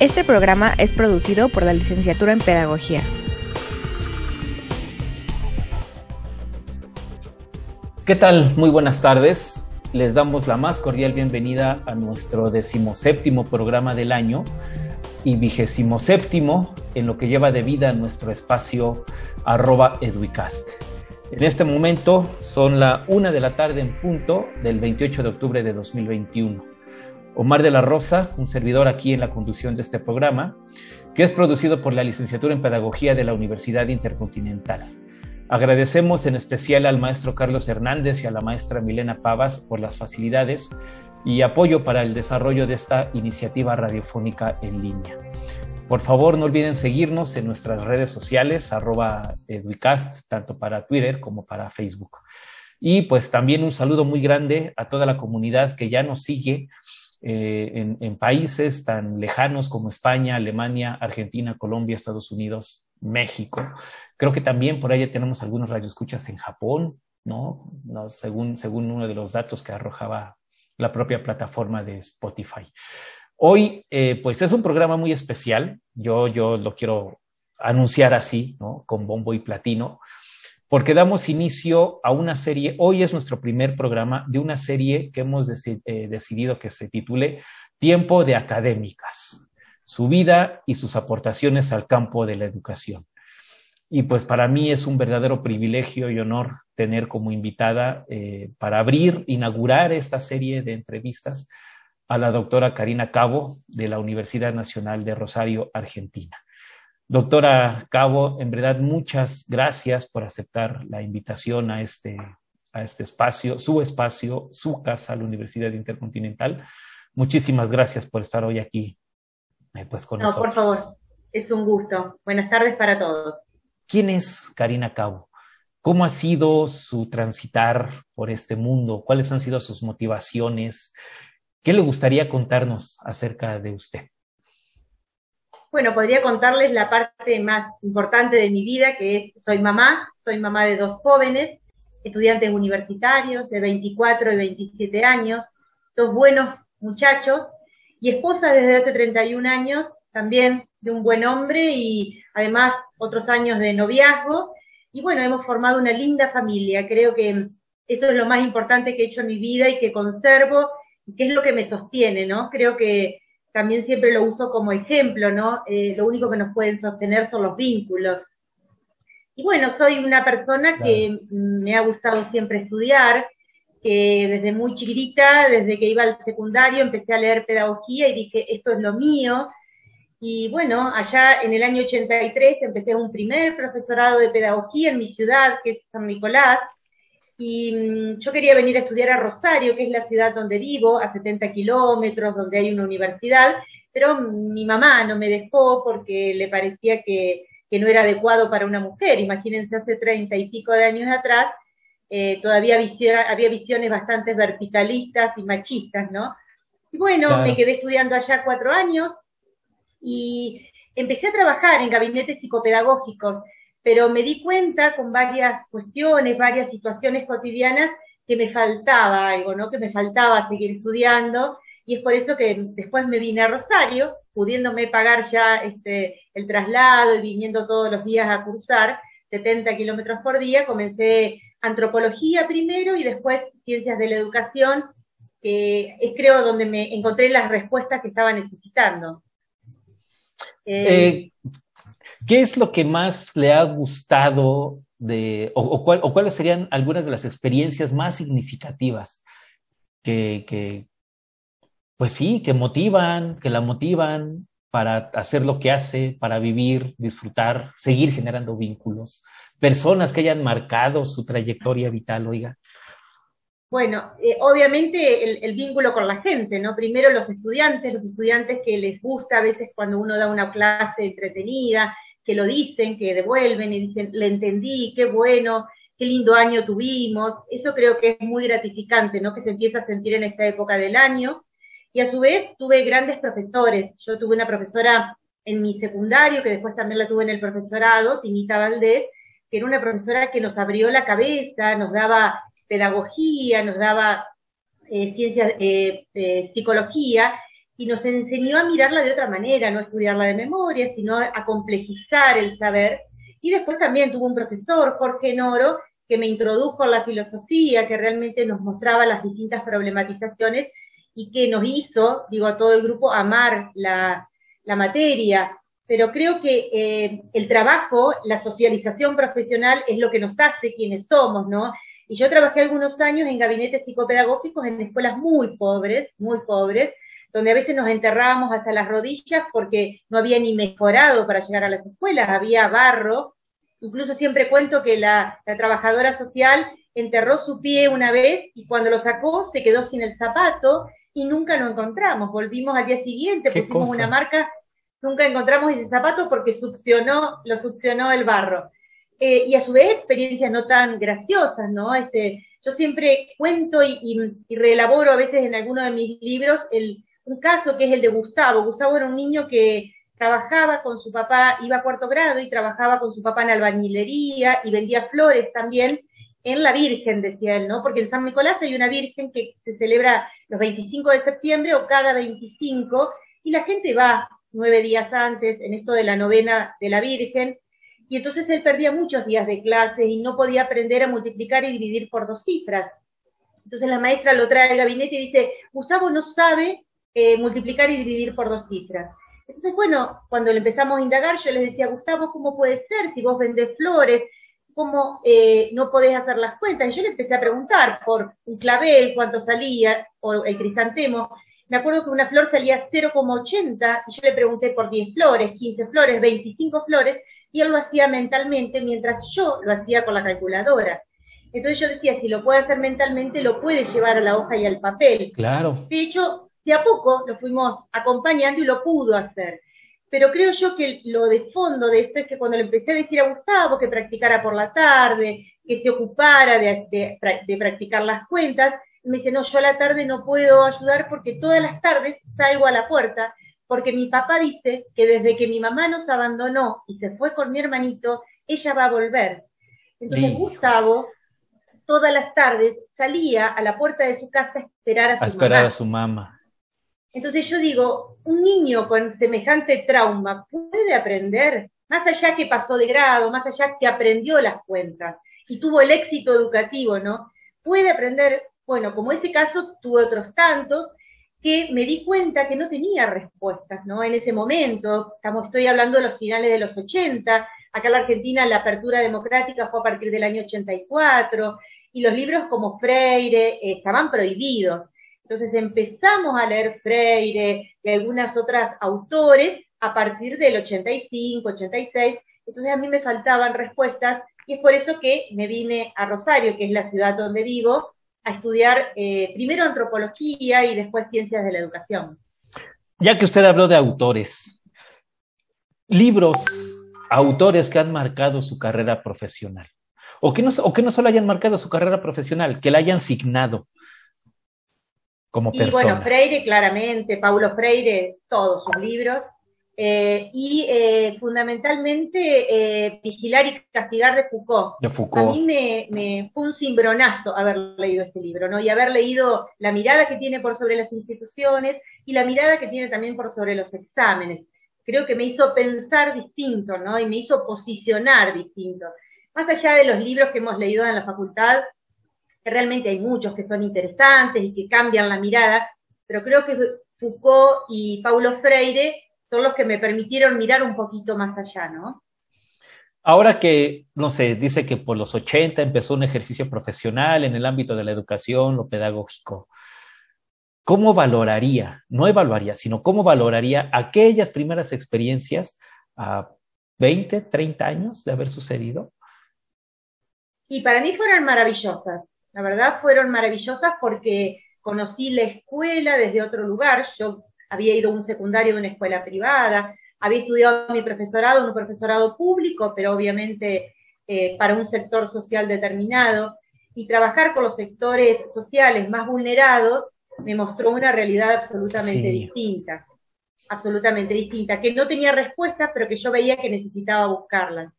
Este programa es producido por la Licenciatura en Pedagogía. ¿Qué tal? Muy buenas tardes. Les damos la más cordial bienvenida a nuestro decimoséptimo programa del año y vigésimo séptimo en lo que lleva de vida nuestro espacio arroba educast. En este momento son la una de la tarde en punto del 28 de octubre de 2021. Omar de la Rosa, un servidor aquí en la conducción de este programa, que es producido por la Licenciatura en Pedagogía de la Universidad Intercontinental. Agradecemos en especial al maestro Carlos Hernández y a la maestra Milena Pavas por las facilidades y apoyo para el desarrollo de esta iniciativa radiofónica en línea. Por favor, no olviden seguirnos en nuestras redes sociales, arroba Educast, tanto para Twitter como para Facebook. Y pues también un saludo muy grande a toda la comunidad que ya nos sigue eh, en, países tan lejanos como España, Alemania, Argentina, Colombia, Estados Unidos, México. Creo que también por ahí tenemos algunos radioescuchas en Japón, ¿no? ¿no? según, según uno de los datos que arrojaba la propia plataforma de Spotify. Hoy, eh, pues es un programa muy especial. Yo, yo lo quiero anunciar así, ¿no? Con bombo y platino porque damos inicio a una serie, hoy es nuestro primer programa de una serie que hemos eh, decidido que se titule Tiempo de Académicas, su vida y sus aportaciones al campo de la educación. Y pues para mí es un verdadero privilegio y honor tener como invitada eh, para abrir, inaugurar esta serie de entrevistas a la doctora Karina Cabo de la Universidad Nacional de Rosario, Argentina. Doctora Cabo, en verdad muchas gracias por aceptar la invitación a este, a este espacio, su espacio, su casa, la Universidad Intercontinental. Muchísimas gracias por estar hoy aquí eh, pues, con no, por favor, es un gusto. Buenas tardes para todos. ¿Quién es Karina Cabo? ¿Cómo ha sido su transitar por este mundo? ¿Cuáles han sido sus motivaciones? ¿Qué le gustaría contarnos acerca de usted? Bueno, podría contarles la parte más importante de mi vida, que es, soy mamá, soy mamá de dos jóvenes, estudiantes universitarios de 24 y 27 años, dos buenos muchachos, y esposa desde hace 31 años, también de un buen hombre y además otros años de noviazgo. Y bueno, hemos formado una linda familia. Creo que eso es lo más importante que he hecho en mi vida y que conservo que es lo que me sostiene, ¿no? Creo que también siempre lo uso como ejemplo, ¿no? Eh, lo único que nos pueden sostener son los vínculos. Y bueno, soy una persona que me ha gustado siempre estudiar, que desde muy chiquita, desde que iba al secundario, empecé a leer pedagogía y dije, esto es lo mío. Y bueno, allá en el año 83 empecé un primer profesorado de pedagogía en mi ciudad, que es San Nicolás, y mm, yo quería venir a estudiar a Rosario, que es la ciudad donde vivo, a 70 kilómetros, donde hay una universidad, pero mi mamá no me dejó porque le parecía que, no era adecuado para una mujer. Imagínense, hace treinta y pico de años atrás, eh, todavía había visiones bastante verticalistas y machistas, ¿no? Y bueno, me quedé estudiando allá cuatro años y empecé a trabajar en gabinetes psicopedagógicos pero me di cuenta con varias cuestiones, varias situaciones cotidianas que me faltaba algo, ¿no? Que me faltaba seguir estudiando y es por eso que después me vine a Rosario, pudiéndome pagar ya este, el traslado y viniendo todos los días a cursar 70 kilómetros por día, comencé antropología primero y después ciencias de la educación, que es creo donde me encontré las respuestas que estaba necesitando. Eh, ¿Qué es lo que más le ha gustado de, o, cuáles serían algunas de las experiencias más significativas que, pues sí, que motivan, que la motivan para hacer lo que hace, para vivir, disfrutar, seguir generando vínculos, personas que hayan marcado su trayectoria vital, oiga. Bueno, eh, obviamente el, vínculo con la gente, ¿no? Primero los estudiantes, los estudiantes que les gusta a veces cuando uno da una clase entretenida, que lo dicen, que devuelven y dicen, le entendí, qué bueno, qué lindo año tuvimos. Eso creo que es muy gratificante, ¿no? Que se empieza a sentir en esta época del año. Y a su vez tuve grandes profesores. Yo tuve una profesora en mi secundario, que después también la tuve en el profesorado, Tinita Valdés, que era una profesora que nos abrió la cabeza, nos daba pedagogía, nos daba eh, ciencias, eh, eh, psicología, y nos enseñó a mirarla de otra manera, no estudiarla de memoria, sino a complejizar el saber. Y después también tuvo un profesor, Jorge Noro, que me introdujo en la filosofía, que realmente nos mostraba las distintas problematizaciones y que nos hizo, digo, a todo el grupo amar la, la materia. Pero creo que eh, el trabajo, la socialización profesional es lo que nos hace quienes somos, ¿no? Y yo trabajé algunos años en gabinetes psicopedagógicos en escuelas muy pobres, muy pobres, donde a veces nos enterrábamos hasta las rodillas porque no había ni mejorado para llegar a las escuelas, había barro. Incluso siempre cuento que la, trabajadora social enterró su pie una vez y cuando lo sacó se quedó sin el zapato y nunca lo encontramos. Volvimos al día siguiente, pusimos una marca, nunca encontramos ese zapato porque succionó, lo succionó el barro. Eh, y a su vez experiencias no tan graciosas, ¿no? Este, yo siempre cuento y, y, reelaboro a veces en alguno de mis libros el, un caso que es el de Gustavo. Gustavo era un niño que trabajaba con su papá, iba a cuarto grado y trabajaba con su papá en albañilería y vendía flores también en la Virgen, decía él, ¿no? Porque en San Nicolás hay una Virgen que se celebra los 25 de septiembre o cada 25 y la gente va nueve días antes en esto de la novena de la Virgen y entonces él perdía muchos días de clase y no podía aprender a multiplicar y dividir por dos cifras. Entonces la maestra lo trae al gabinete y dice, Gustavo no sabe eh, multiplicar y dividir por dos cifras. Entonces, bueno, cuando le empezamos a indagar, yo les decía, Gustavo, ¿cómo puede ser si vos vendés flores? ¿Cómo eh, no podés hacer las cuentas? Y yo le empecé a preguntar por un clavel, cuánto salía, o el crisantemo. Me acuerdo que una flor salía 0,80 y yo le pregunté por 10 flores, 15 flores, 25 flores, y él lo hacía mentalmente mientras yo lo hacía con la calculadora. Entonces yo decía, si lo puede hacer mentalmente, lo puede llevar a la hoja y al papel. Claro. De hecho, de a poco lo fuimos acompañando y lo pudo hacer. Pero creo yo que lo de fondo de esto es que cuando le empecé a decir a Gustavo que practicara por la tarde, que se ocupara de, de practicar las cuentas, me dice, no, yo a la tarde no puedo ayudar porque todas las tardes salgo a la puerta porque mi papá dice que desde que mi mamá nos abandonó y se fue con mi hermanito, ella va a volver. Entonces Gustavo, todas las tardes, salía a la puerta de su casa a esperar a su a esperar a su mamá. Entonces yo digo, un niño con semejante trauma puede aprender, más allá que pasó de grado, más allá que aprendió las cuentas y tuvo el éxito educativo, ¿no? Puede aprender, bueno, como ese caso tuve otros tantos, que me di cuenta que no tenía respuestas, ¿no? En ese momento, estamos, estoy hablando de los finales de los 80, acá en la Argentina la apertura democrática fue a partir del año 84, y los libros como Freire eh, estaban prohibidos. Entonces empezamos a leer Freire y algunas otras autores a partir del 85, 86, entonces a mí me faltaban respuestas y es por eso que me vine a Rosario, que es la ciudad donde vivo, a estudiar eh, primero antropología y después ciencias de la educación. Ya que usted habló de autores, libros, autores que han marcado su carrera profesional, o que no, o que no solo hayan marcado su carrera profesional, que la hayan signado como persona. Y bueno, Freire claramente, Paulo Freire, todos sus libros, eh, y eh, fundamentalmente eh, Vigilar y Castigar de Foucault. de Foucault. A mí me, fue un cimbronazo haber leído ese libro, ¿no? Y haber leído la mirada que tiene por sobre las instituciones y la mirada que tiene también por sobre los exámenes. Creo que me hizo pensar distinto, ¿no? Y me hizo posicionar distinto. Más allá de los libros que hemos leído en la facultad, que realmente hay muchos que son interesantes y que cambian la mirada, pero creo que Foucault y Paulo Freire son los que me permitieron mirar un poquito más allá, ¿no? Ahora que, no sé, dice que por los 80 empezó un ejercicio profesional en el ámbito de la educación, lo pedagógico, ¿cómo valoraría, no evaluaría, sino cómo valoraría aquellas primeras experiencias a 20, 30 años de haber sucedido? Y para mí fueron maravillosas. La verdad fueron maravillosas porque conocí la escuela desde otro lugar, yo había ido a un secundario de una escuela privada, había estudiado mi profesorado en un profesorado público, pero obviamente eh, para un sector social determinado, y trabajar con los sectores sociales más vulnerados me mostró una realidad absolutamente distinta, absolutamente distinta, que no tenía respuestas, pero que yo veía que necesitaba buscarlas,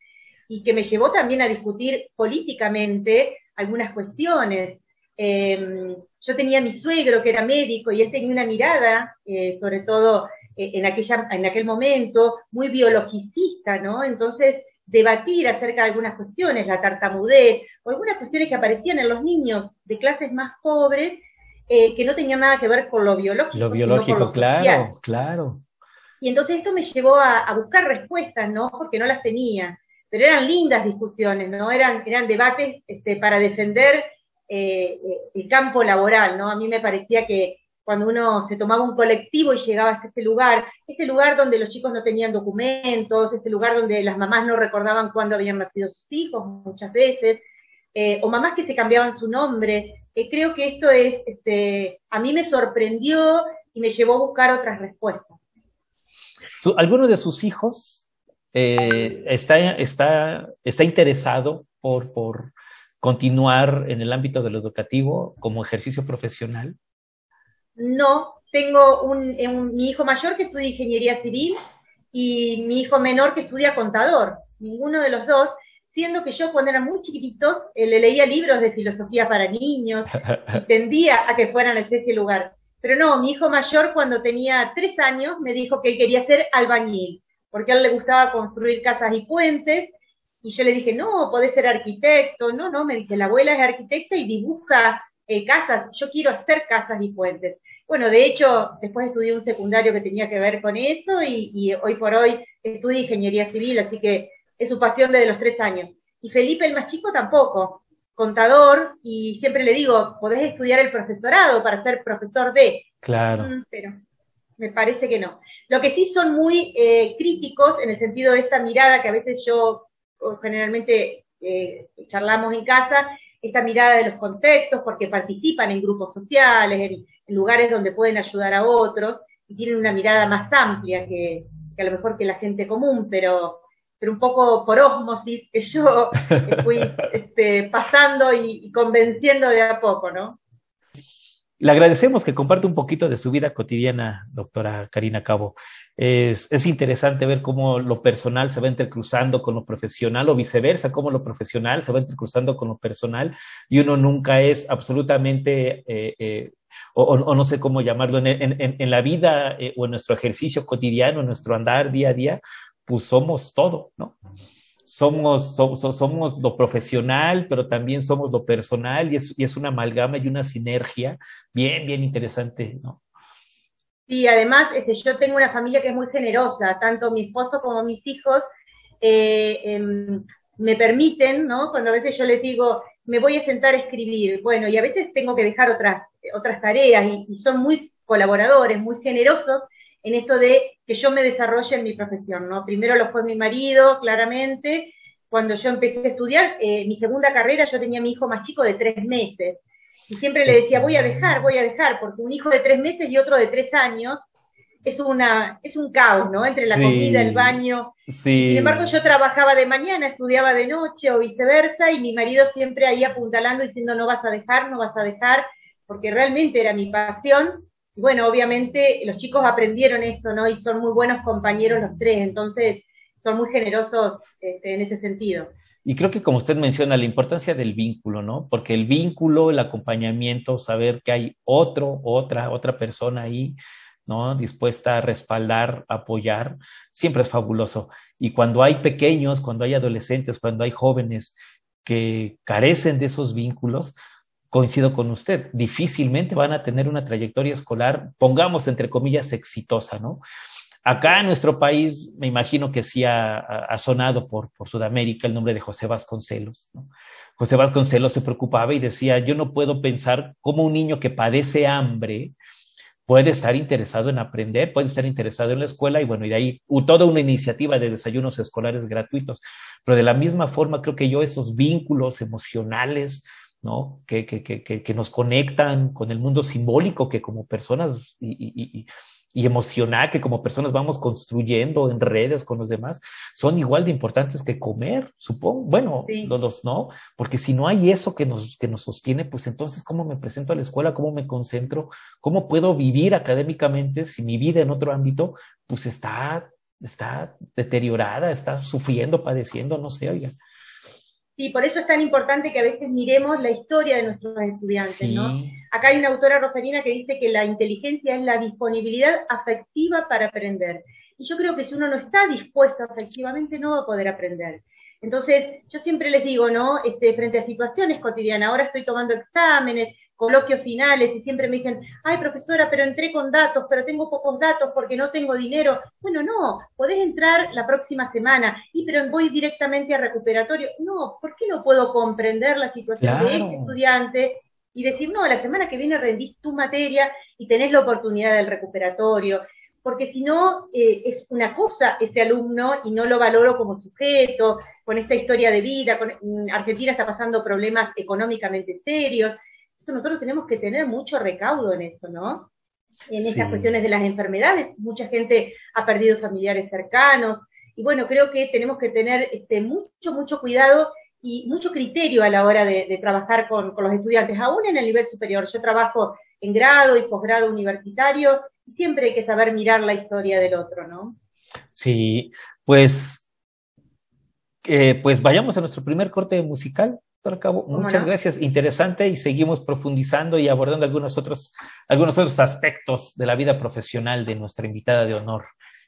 y que me llevó también a discutir políticamente algunas cuestiones. Em, yo tenía a mi suegro que era médico y él tenía una mirada, eh, sobre todo eh, en, aquella, en aquel momento, muy biologicista, ¿no? Entonces, debatir acerca de algunas cuestiones, la tartamudez, o algunas cuestiones que aparecían en los niños de clases más pobres, eh, que no tenían nada que ver con lo biológico. Lo biológico, claro, claro. Y entonces esto me llevó a, buscar respuestas, ¿no? Porque no las tenía. Pero eran lindas discusiones, ¿no? Eran, eran debates este, para defender eh, el campo laboral, ¿no? A mí me parecía que cuando uno se tomaba un colectivo y llegaba hasta este lugar, este lugar donde los chicos no tenían documentos, este lugar donde las mamás no recordaban cuándo habían nacido sus hijos muchas veces, eh, o mamás que se cambiaban su nombre. Eh, creo que esto es, este, a mí me sorprendió y me llevó a buscar otras respuestas. ¿Alguno de sus hijos eh, está, está, está interesado por, por continuar en el ámbito de lo educativo como ejercicio profesional? No, tengo un, mi hijo mayor que estudia ingeniería civil y mi hijo menor que estudia contador. Ninguno de los dos, siendo que yo cuando eran muy chiquititos eh, le leía libros de filosofía para niños y tendía a que fueran a ese lugar. Pero no, mi hijo mayor cuando tenía tres años me dijo que él quería ser albañil, porque a él le gustaba construir casas y puentes, y yo le dije, no, podés ser arquitecto, no, no, me dice, la abuela es arquitecta y dibuja eh, casas, yo quiero hacer casas y puentes. Bueno, de hecho, después estudié un secundario que tenía que ver con eso y, hoy por hoy estudio ingeniería civil, así que es su pasión desde los tres años. Y Felipe, el más chico, tampoco, contador, y siempre le digo, podés estudiar el profesorado para ser profesor de. Claro. Mm, pero me parece que no. Lo que sí son muy eh, críticos en el sentido de esta mirada que a veces yo generalmente eh, charlamos en casa, esta mirada de los contextos, porque participan en grupos sociales, en, lugares donde pueden ayudar a otros, y tienen una mirada más amplia que, a lo mejor que la gente común, pero, pero un poco por ósmosis que yo fui este, pasando y, y convenciendo de a poco, ¿no? Le agradecemos que comparte un poquito de su vida cotidiana, doctora Karina Cabo. Es, es, interesante ver cómo lo personal se va entrecruzando con lo profesional o viceversa, cómo lo profesional se va entrecruzando con lo personal y uno nunca es absolutamente, eh, eh, o, no sé cómo llamarlo, en la vida eh, o en nuestro ejercicio cotidiano, en nuestro andar día a día, pues somos todo, ¿no? Somos, somos, lo profesional, pero también somos lo personal y es, y es una amalgama y una sinergia bien, bien interesante, ¿no? Sí, además este, yo tengo una familia que es muy generosa, tanto mi esposo como mis hijos eh, em, me permiten, ¿no? Cuando a veces yo les digo, me voy a sentar a escribir, bueno, y a veces tengo que dejar otras, otras tareas y, y son muy colaboradores, muy generosos en esto de que yo me desarrolle en mi profesión, ¿no? Primero lo fue mi marido, claramente. Cuando yo empecé a estudiar, eh, mi segunda carrera, yo tenía a mi hijo más chico de tres meses. Y siempre le decía, voy a dejar, voy a dejar, porque un hijo de tres meses y otro de tres años es, una, es un caos, ¿no? Entre la comida, el baño. Sí. Sin embargo, yo trabajaba de mañana, estudiaba de noche o viceversa, y mi marido siempre ahí apuntalando diciendo, no vas a dejar, no vas a dejar, porque realmente era mi pasión bueno, obviamente los chicos aprendieron esto, ¿no? Y son muy buenos compañeros los tres, entonces son muy generosos este, en ese sentido. Y creo que como usted menciona, la importancia del vínculo, ¿no? Porque el vínculo, el acompañamiento, saber que hay otro, otra, otra persona ahí, ¿no? Dispuesta a respaldar, apoyar, siempre es fabuloso. Y cuando hay pequeños, cuando hay adolescentes, cuando hay jóvenes que carecen de esos vínculos, coincido con usted, difícilmente van a tener una trayectoria escolar, pongamos entre comillas, exitosa, ¿no? Acá en nuestro país, me imagino que sí ha, sonado por, por, Sudamérica el nombre de José Vasconcelos. ¿no? José Vasconcelos se preocupaba y decía, yo no puedo pensar cómo un niño que padece hambre puede estar interesado en aprender, puede estar interesado en la escuela y bueno, y de ahí toda una iniciativa de desayunos escolares gratuitos. Pero de la misma forma, creo que yo esos vínculos emocionales, ¿no? Que, que, que, que, nos conectan con el mundo simbólico que como personas y, y, y, emocional, que como personas vamos construyendo en redes con los demás, son igual de importantes que comer, supongo. Bueno, los, no, porque si no hay eso que nos, que nos sostiene, pues entonces, ¿cómo me presento a la escuela? ¿Cómo me concentro? ¿Cómo puedo vivir académicamente si mi vida en otro ámbito, pues está, está deteriorada, está sufriendo, padeciendo, no sé, oiga. Sí, por eso es tan importante que a veces miremos la historia de nuestros estudiantes, ¿no? Acá hay una autora rosarina que dice que la inteligencia es la disponibilidad afectiva para aprender. Y yo creo que si uno no está dispuesto afectivamente no va a poder aprender. Entonces, yo siempre les digo, ¿no? Este, frente a situaciones cotidianas, ahora estoy tomando exámenes, coloquios finales y siempre me dicen, ay profesora, pero entré con datos, pero tengo pocos datos porque no tengo dinero. Bueno, no, podés entrar la próxima semana, y pero voy directamente a recuperatorio. No, ¿por qué no puedo comprender la situación de este estudiante y decir, no, la semana que viene rendís tu materia y tenés la oportunidad del recuperatorio? Porque si no, eh, es una cosa este alumno y no lo valoro como sujeto, con esta historia de vida, con, Argentina está pasando problemas económicamente serios, nosotros tenemos que tener mucho recaudo en esto, ¿no? En estas cuestiones de las enfermedades, mucha gente ha perdido familiares cercanos, y bueno, creo que tenemos que tener este, mucho, mucho cuidado y mucho criterio a la hora de, trabajar con, los estudiantes, aún en el nivel superior. Yo trabajo en grado y posgrado universitario, y siempre hay que saber mirar la historia del otro, ¿no? Sí, pues, eh, pues vayamos a nuestro primer corte musical muchas gracias. Interesante y seguimos profundizando y abordando algunos otros, algunos otros aspectos de la vida profesional de nuestra invitada de honor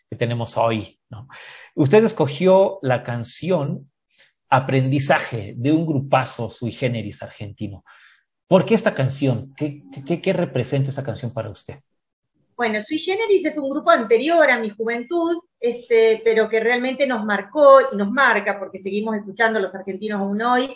que tenemos hoy. ¿no? Usted escogió la canción Aprendizaje de un grupazo sui generis argentino. ¿Por qué esta canción? ¿Qué, qué, representa esta canción para usted? Bueno, Sui Generis es un grupo anterior a mi juventud, este, pero que realmente nos marcó y nos marca, porque seguimos escuchando a los argentinos aún hoy,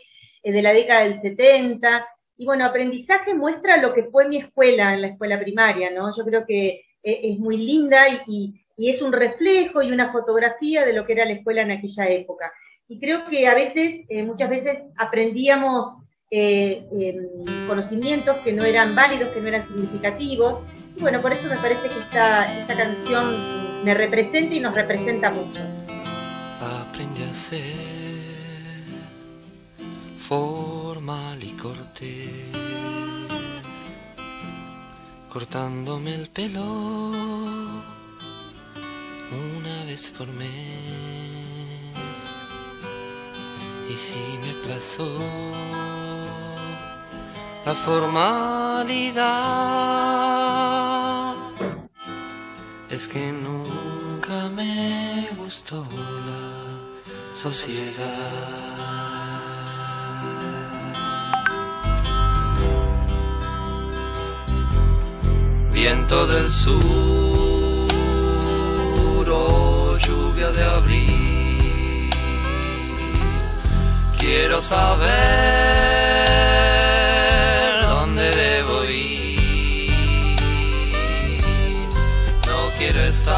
de la década del 70. Y bueno, aprendizaje muestra lo que fue mi escuela en la escuela primaria, ¿no? Yo creo que eh, es muy linda y, es un reflejo y una fotografía de lo que era la escuela en aquella época. Y creo que a veces, eh, muchas veces aprendíamos em, conocimientos que no eran válidos, que no eran significativos. Y bueno, por eso me parece que esta, esta canción me representa y nos representa mucho. Aprende a ser formal y corté, cortándome el pelo una vez por mes. Y si me plazó la formalidad, es que nunca me gustó la sociedad. Viento del sur o lluvia de abril. Quiero saber dónde debo ir. No quiero estar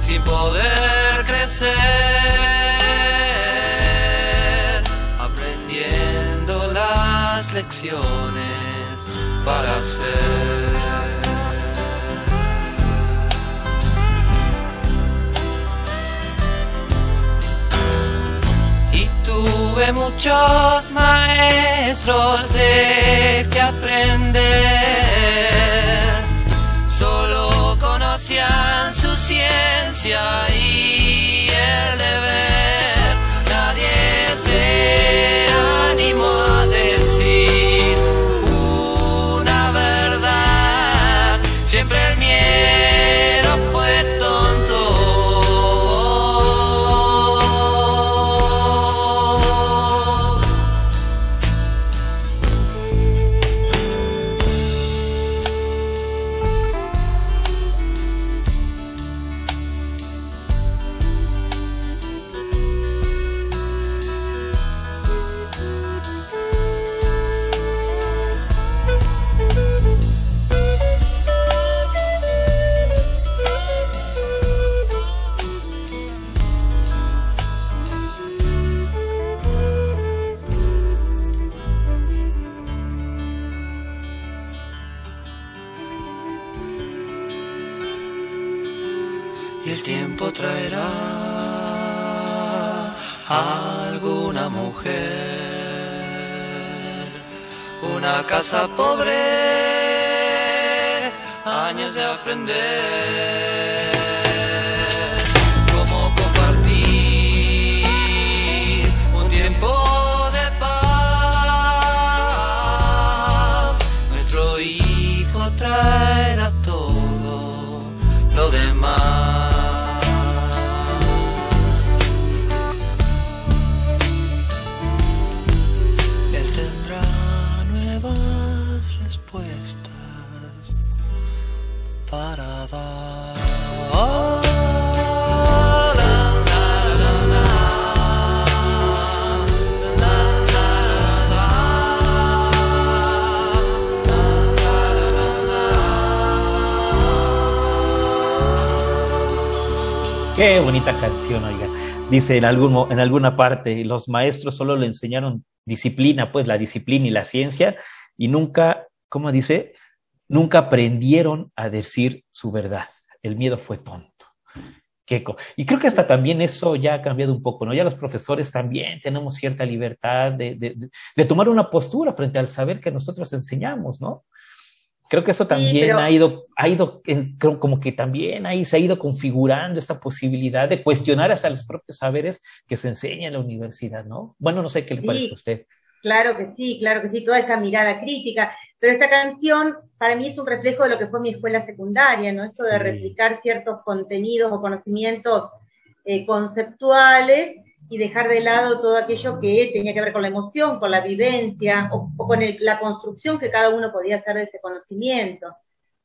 sin poder crecer. Aprendiendo las lecciones para ser. Y tuve muchos maestros de que aprender, solo conocían su ciencia y Qué bonita canción, oiga. Dice en, en alguna parte, los maestros solo le enseñaron disciplina, pues la disciplina y la ciencia, y nunca, ¿cómo dice? Nunca aprendieron a decir su verdad. El miedo fue tonto. Y creo que hasta también eso ya ha cambiado un poco, ¿no? Ya los profesores también tenemos cierta libertad de tomar una postura frente al saber que nosotros enseñamos, ¿no? Creo que eso también ha ido, ha ido, como que también ahí se ha ido configurando esta posibilidad de cuestionar hasta los propios saberes que se enseña en la universidad, ¿no? Bueno, no sé qué le parece a usted. Claro que sí, claro que sí, toda esa mirada crítica. Pero esta canción para mí es un reflejo de lo que fue mi escuela secundaria, ¿no? Esto de replicar ciertos contenidos o conocimientos eh, conceptuales y dejar de lado todo aquello que tenía que ver con la emoción, con la vivencia o, con la construcción que cada uno podía hacer de ese conocimiento.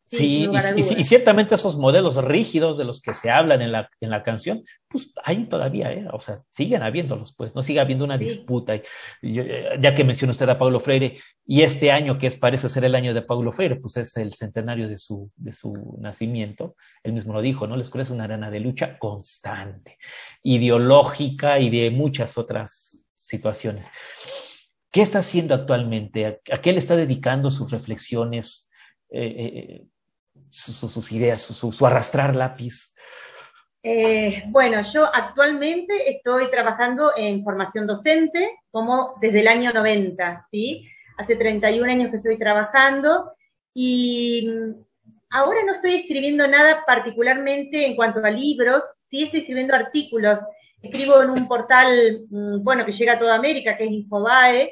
Sí, y, ciertamente esos modelos rígidos de los que se hablan en la, en la canción, pues ahí todavía, ¿eh? o sea, siguen habiéndolos, pues, no sigue habiendo una disputa. Eh, ya que mencionó usted a Paulo Freire, y este año que es, parece ser el año de Paulo Freire, pues es el centenario de su, de su nacimiento, él mismo lo dijo, ¿no? La escuela es una arena de lucha constante, ideológica y de muchas otras situaciones. ¿Qué está haciendo actualmente? ¿A, qué le está dedicando sus reflexiones? Eh, sus ideas, su, arrastrar lápiz? Eh, bueno, yo actualmente estoy trabajando en formación docente como desde el año 90, ¿sí? Hace 31 años que estoy trabajando y ahora no estoy escribiendo nada particularmente en cuanto a libros, sí estoy escribiendo artículos. Escribo en un portal, mm, bueno, que llega a toda América, que es Infobae,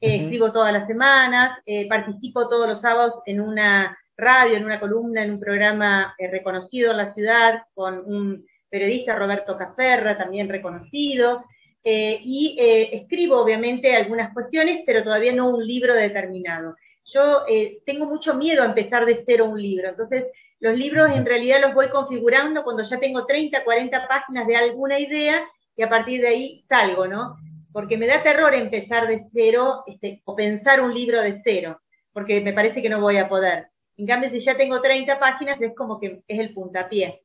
eh, escribo todas las semanas, eh, participo todos los sábados en una radio, en una columna, en un programa eh, reconocido en la ciudad, con un periodista, Roberto Caferra, también reconocido, eh, y eh, escribo obviamente algunas cuestiones, pero todavía no un libro determinado. Yo tengo mucho miedo a empezar de cero un libro, entonces los libros en realidad los voy configurando cuando ya tengo 30, 40 páginas de alguna idea y a partir de ahí salgo, ¿no? Porque me da terror empezar de cero este, o pensar un libro de cero, porque me parece que no voy a poder. En cambio, si ya tengo 30 páginas, es como que es el puntapié.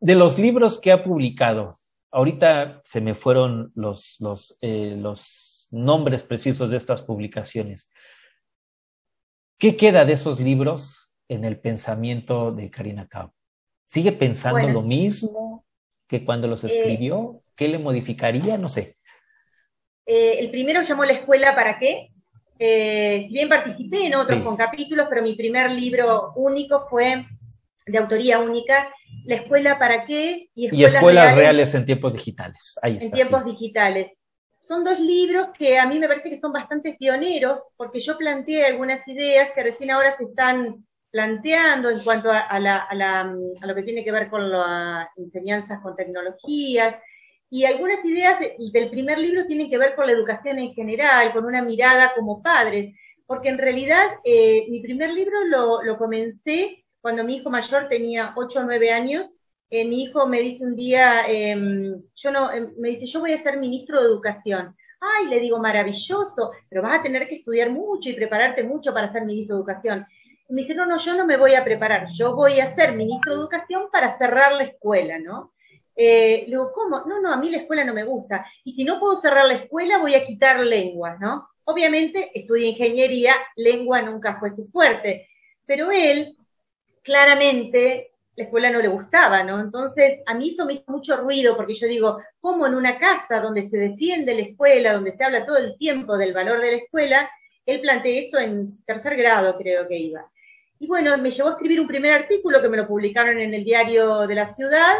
De los libros que ha publicado, ahorita se me fueron los, los, eh, los nombres precisos de estas publicaciones. ¿Qué queda de esos libros en el pensamiento de Karina Cabo? ¿Sigue pensando lo mismo que cuando los eh, escribió? ¿Qué le modificaría? No sé. Eh, el primero llamó La Escuela para qué, eh, si bien participé en otros con capítulos, pero mi primer libro único fue de autoría única, La Escuela para qué y Escuelas, reales, en tiempos digitales. Ahí en tiempos digitales. Son dos libros que a mí me parece que son bastante pioneros, porque yo planteé algunas ideas que recién ahora se están planteando en cuanto a, a, lo que tiene que ver con las enseñanzas con tecnologías, y algunas ideas del primer libro tienen que ver con la educación en general, con una mirada como padres, porque en realidad eh, mi primer libro lo, comencé cuando mi hijo mayor tenía 8 o 9 años. Eh, mi hijo me dice un día, em, yo no, em, me dice, yo voy a ser ministro de educación. Ay, le digo, maravilloso, pero vas a tener que estudiar mucho y prepararte mucho para ser ministro de educación. Me dice, no, no, yo no me voy a preparar, yo voy a ser ministro de educación para cerrar la escuela, ¿no? Eh, digo, ¿cómo? No, no, a mí la escuela no me gusta. Y si no puedo cerrar la escuela, voy a quitar lenguas, ¿no? Obviamente, estudia ingeniería, lengua nunca fue su fuerte. Pero él, claramente, la escuela no le gustaba, ¿no? Entonces, a mí eso me hizo mucho ruido porque yo digo, ¿cómo en una casa donde se defiende la escuela, donde se habla todo el tiempo del valor de la escuela, él plantea esto en tercer grado, creo que iba. Y bueno, me llevó a escribir un primer artículo que me lo publicaron en el diario de la ciudad,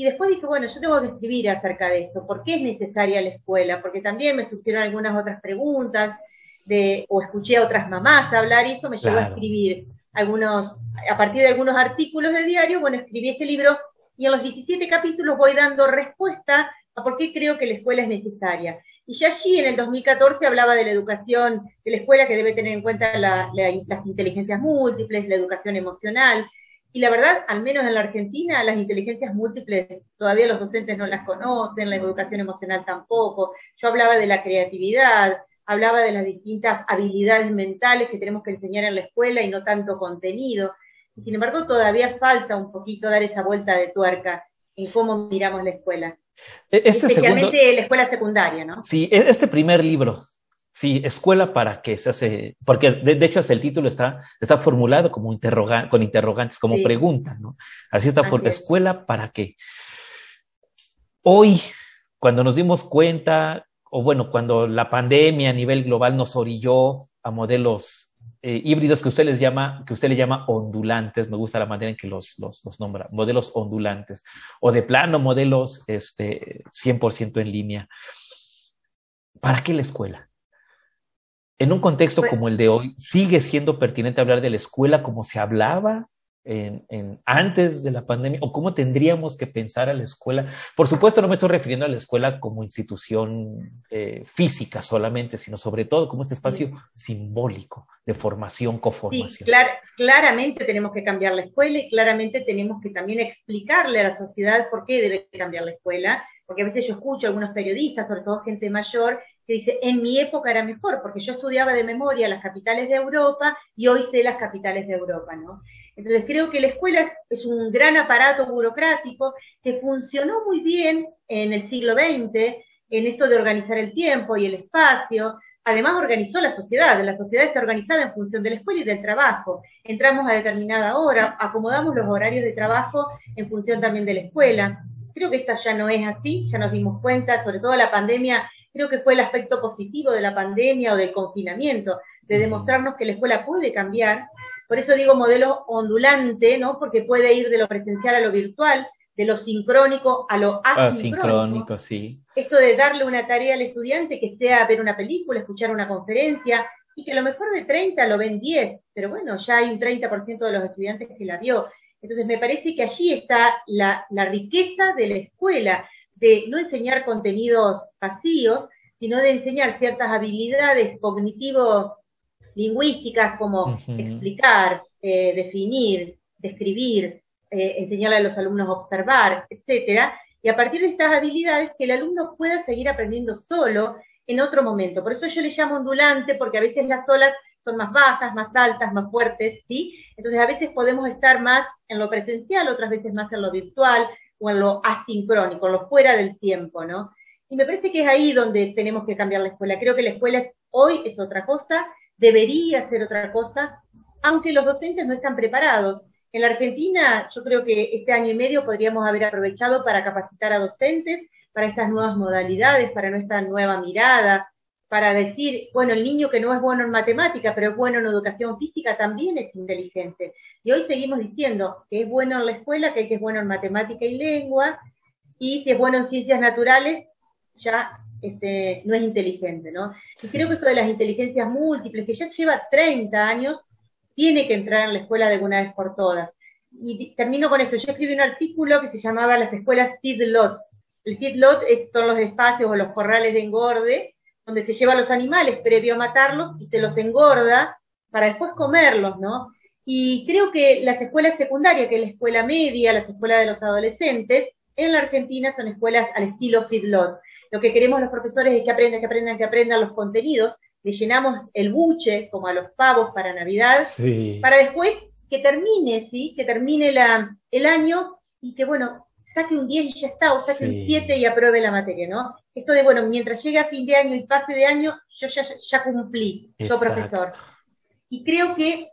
y después dije, bueno, yo tengo que escribir acerca de esto, ¿por qué es necesaria la escuela? Porque también me surgieron algunas otras preguntas, de, o escuché a otras mamás hablar y eso me llevó a escribir algunos, a partir de algunos artículos de diario, bueno, escribí este libro y en los 17 capítulos voy dando respuesta a por qué creo que la escuela es necesaria. Y ya allí, en el 2014, hablaba de la educación de la escuela que debe tener en cuenta las inteligencias múltiples, la educación emocional. Y la verdad, al menos en la Argentina, las inteligencias múltiples todavía los docentes no las conocen, la educación emocional tampoco. Yo hablaba de la creatividad, hablaba de las distintas habilidades mentales que tenemos que enseñar en la escuela y no tanto contenido. Y sin embargo, todavía falta un poquito dar esa vuelta de tuerca en cómo miramos la escuela. E-, este Especialmente la escuela secundaria, ¿no? Sí, e-, este primer libro, sí, Escuela para qué se hace, porque de, hecho hasta el título está, está formulado como con interrogantes, como pregunta, ¿no? Así está, por, Escuela para qué. Hoy, cuando nos dimos cuenta o bueno, cuando la pandemia a nivel global nos orilló a modelos eh, híbridos que usted les llama, que usted le llama ondulantes, me gusta la manera en que los, los, nombra, modelos ondulantes, o de plano modelos este, 100% en línea. ¿Para qué la escuela? En un contexto como el de hoy, ¿sigue siendo pertinente hablar de la escuela como se hablaba en, antes de la pandemia o cómo tendríamos que pensar a la escuela. Por supuesto, no me estoy refiriendo a la escuela como institución eh, física solamente, sino sobre todo como este espacio simbólico de formación, coformación. Sí, claramente tenemos que cambiar la escuela y claramente tenemos que también explicarle a la sociedad por qué debe cambiar la escuela, porque a veces yo escucho a algunos periodistas, sobre todo gente mayor, dice, en mi época era mejor, porque yo estudiaba de memoria las capitales de Europa y hoy sé las capitales de Europa, ¿no? Entonces creo que la escuela es, un gran aparato burocrático que funcionó muy bien en el siglo XX, en esto de organizar el tiempo y el espacio. Además organizó la sociedad, la sociedad está organizada en función de la escuela y del trabajo. Entramos a determinada hora, acomodamos los horarios de trabajo en función también de la escuela. Creo que esta ya no es así, ya nos dimos cuenta, sobre todo la pandemia, creo que fue el aspecto positivo de la pandemia o del confinamiento, de demostrarnos que la escuela puede cambiar, por eso digo modelo ondulante, ¿no? Porque puede ir de lo presencial a lo virtual, de lo sincrónico a lo asincrónico. sí. Esto de darle una tarea al estudiante que sea ver una película, escuchar una conferencia, y que a lo mejor de 30 lo ven 10, pero bueno, ya hay un 30% de los estudiantes que la vio. Entonces me parece que allí está la, la riqueza de la escuela, de no enseñar contenidos vacíos, sino de enseñar ciertas habilidades cognitivo lingüísticas como explicar, eh, definir, describir, eh, enseñarle a los alumnos a observar, etcétera, y a partir de estas habilidades que el alumno pueda seguir aprendiendo solo en otro momento. Por eso yo le llamo ondulante, porque a veces las olas son más bajas, más altas, más fuertes, ¿sí? Entonces a veces podemos estar más en lo presencial, otras veces más en lo virtual o en lo asincrónico, en lo fuera del tiempo, ¿no? Y me parece que es ahí donde tenemos que cambiar la escuela. Creo que la escuela hoy es otra cosa debería ser otra cosa, aunque los docentes no están preparados. En la Argentina, yo creo que este año y medio podríamos haber aprovechado para capacitar a docentes para estas nuevas modalidades, para nuestra nueva mirada, para decir, bueno, el niño que no es bueno en matemática, pero es bueno en educación física, también es inteligente. Y hoy seguimos diciendo que es bueno en la escuela, que, que es bueno en matemática y lengua, y si es bueno en ciencias naturales, ya este, no es inteligente, ¿no? Y creo que esto de las inteligencias múltiples, que ya lleva 30 años, tiene que entrar en la escuela de alguna vez por todas. Y termino con esto. Yo escribí un artículo que se llamaba Las escuelas feedlot. El feedlot son los espacios o los corrales de engorde, donde se llevan los animales previo a matarlos y se los engorda para después comerlos, ¿no? Y creo que las escuelas secundarias, que es la escuela media, las escuelas de los adolescentes, en la Argentina son escuelas al estilo feedlot. Lo que queremos los profesores es que aprendan, que aprendan, que aprendan los contenidos. Le llenamos el buche, como a los pavos para Navidad, para después que termine, ¿sí? Que termine la, el año y que, bueno, saque un 10 y ya está, o saque un 7 y apruebe la materia, ¿no? Esto de, bueno, mientras llegue a fin de año y pase de año, yo ya, ya cumplí, soy profesor. Y creo que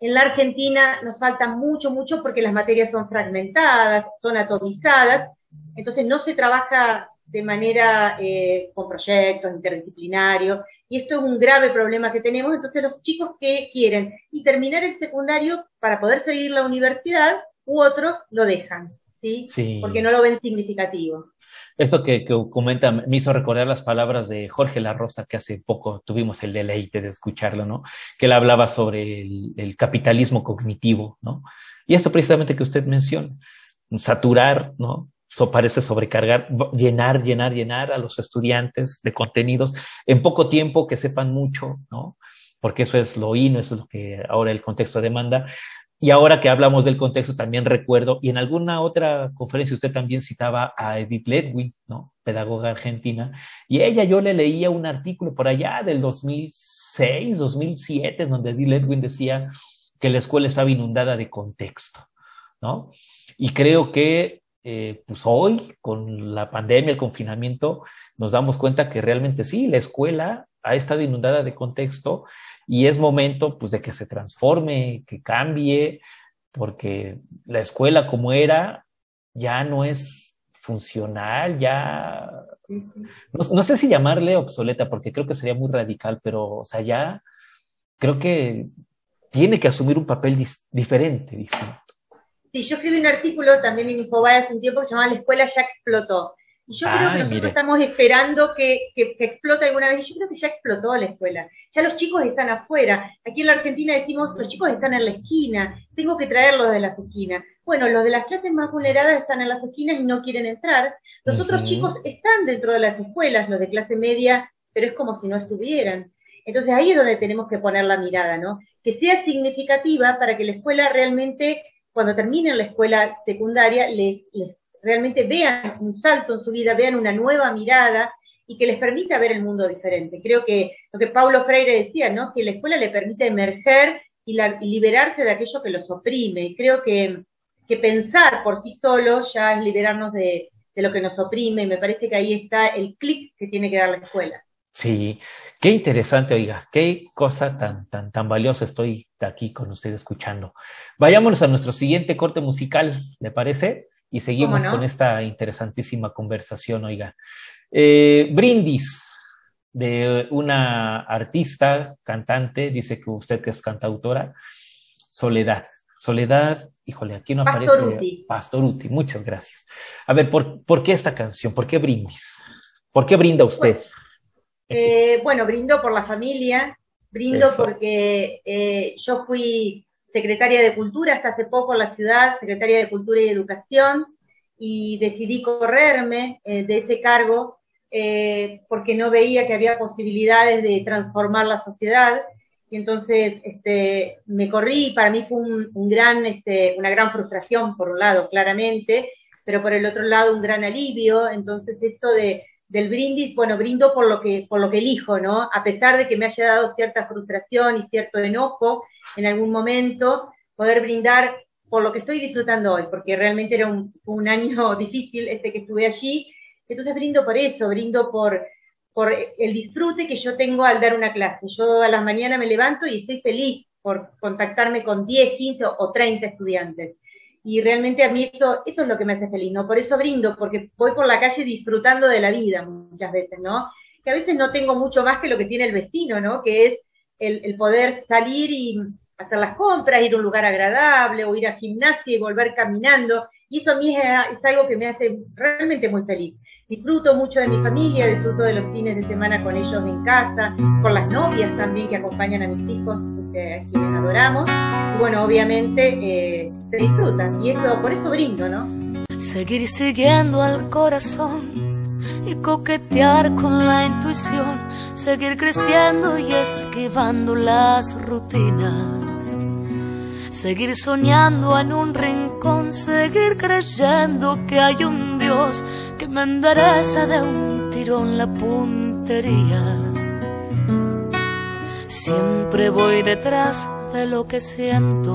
En la Argentina nos falta mucho, mucho porque las materias son fragmentadas, son atomizadas, entonces no se trabaja de manera eh, con proyectos interdisciplinarios, y esto es un grave problema que tenemos, entonces los chicos que quieren y terminar el secundario para poder seguir la universidad, u otros lo dejan, ¿sí? Sí. Porque no lo ven significativo. Esto que, que comenta me hizo recordar las palabras de Jorge La Rosa, que hace poco tuvimos el deleite de escucharlo, ¿no? Que él hablaba sobre el, capitalismo cognitivo, ¿no? Y esto precisamente que usted menciona, saturar, ¿no? So, parece sobrecargar, llenar, llenar, llenar a los estudiantes de contenidos en poco tiempo que sepan mucho, ¿no? Porque eso es lo hino, eso es lo que ahora el contexto demanda. Y ahora que hablamos del contexto, también recuerdo, y en alguna otra conferencia usted también citaba a Edith Ledwin, ¿no? Pedagoga argentina, y ella yo le leía un artículo por allá del 2006, 2007, donde Edith Ledwin decía que la escuela estaba inundada de contexto, ¿no? Y creo que eh, pues hoy, con la pandemia, el confinamiento, nos damos cuenta que realmente sí, la escuela ha estado inundada de contexto y es momento pues de que se transforme, que cambie, porque la escuela como era ya no es funcional, ya no, sé si llamarle obsoleta, porque creo que sería muy radical, pero o sea, ya creo que tiene que asumir un papel diferente, distinto. Sí, yo escribí un artículo también en Infobae hace un tiempo que se llamaba La escuela ya explotó. Y yo creo que nosotros mire. estamos esperando que, que, que, explote alguna vez. Y yo creo que ya explotó la escuela. Ya los chicos están afuera. Aquí en la Argentina decimos, los chicos están en la esquina. Tengo que traerlos de las esquinas. Bueno, los de las clases más vulneradas están en las esquinas y no quieren entrar. Los uh -huh. otros chicos están dentro de las escuelas, los de clase media, pero es como si no estuvieran. Entonces ahí es donde tenemos que poner la mirada, ¿no? Que sea significativa para que la escuela realmente, cuando terminen la escuela secundaria, les, les realmente vean un salto en su vida, vean una nueva mirada y que les permita ver el mundo diferente. Creo que lo que Paulo Freire decía, ¿no? Que la escuela le permite emerger y, liberarse de aquello que los oprime. Creo que, que pensar por sí solo ya es liberarnos de, de lo que nos oprime y me parece que ahí está el clic que tiene que dar la escuela. Sí, qué interesante, oiga, qué cosa tan, tan, tan valiosa estoy aquí con usted escuchando. Vayámonos a nuestro siguiente corte musical, ¿le parece? Y seguimos no? con esta interesantísima conversación, oiga. Eh, brindis de una artista, cantante, dice que usted que es cantautora, Soledad. Soledad, híjole, aquí no Pastoruti. aparece Pastoruti, muchas gracias. A ver, ¿por, ¿por, qué esta canción? ¿Por qué brindis? ¿Por qué brinda usted? Bueno, eh, bueno brindo por la familia, brindo Eso. porque eh, yo fui secretaria de Cultura hasta hace poco en la ciudad, secretaria de Cultura y Educación, y decidí correrme eh, de ese cargo eh, porque no veía que había posibilidades de transformar la sociedad. Y entonces este, me corrí y para mí fue un, gran, este, una gran frustración, por un lado, claramente, pero por el otro lado un gran alivio. Entonces esto de, del brindis, bueno, brindo por lo que, por lo que elijo, ¿no? A pesar de que me haya dado cierta frustración y cierto enojo en algún momento, poder brindar por lo que estoy disfrutando hoy, porque realmente era un, año difícil este que estuve allí. Entonces brindo por eso, brindo por, por el disfrute que yo tengo al dar una clase. Yo a las mañanas me levanto y estoy feliz por contactarme con 10, 15 o 30 estudiantes y realmente a mí eso, eso es lo que me hace feliz, ¿no? Por eso brindo, porque voy por la calle disfrutando de la vida muchas veces, ¿no? Que a veces no tengo mucho más que lo que tiene el vecino, ¿no? Que es el, el poder salir y hacer las compras, ir a un lugar agradable, o ir a gimnasia y volver caminando, y eso a mí es, es algo que me hace realmente muy feliz. Disfruto mucho de mi familia, disfruto de los fines de semana con ellos en casa, con las novias también que acompañan a mis hijos, a quienes adoramos. Y bueno, obviamente eh, se disfrutan y eso por eso brindo, ¿no? Seguir siguiendo al corazón y coquetear con la intuición, seguir creciendo y esquivando las rutinas. Seguir soñando en un rincón, seguir creyendo que hay un Dios que me endereza de un tirón la puntería. Siempre voy detrás de lo que siento.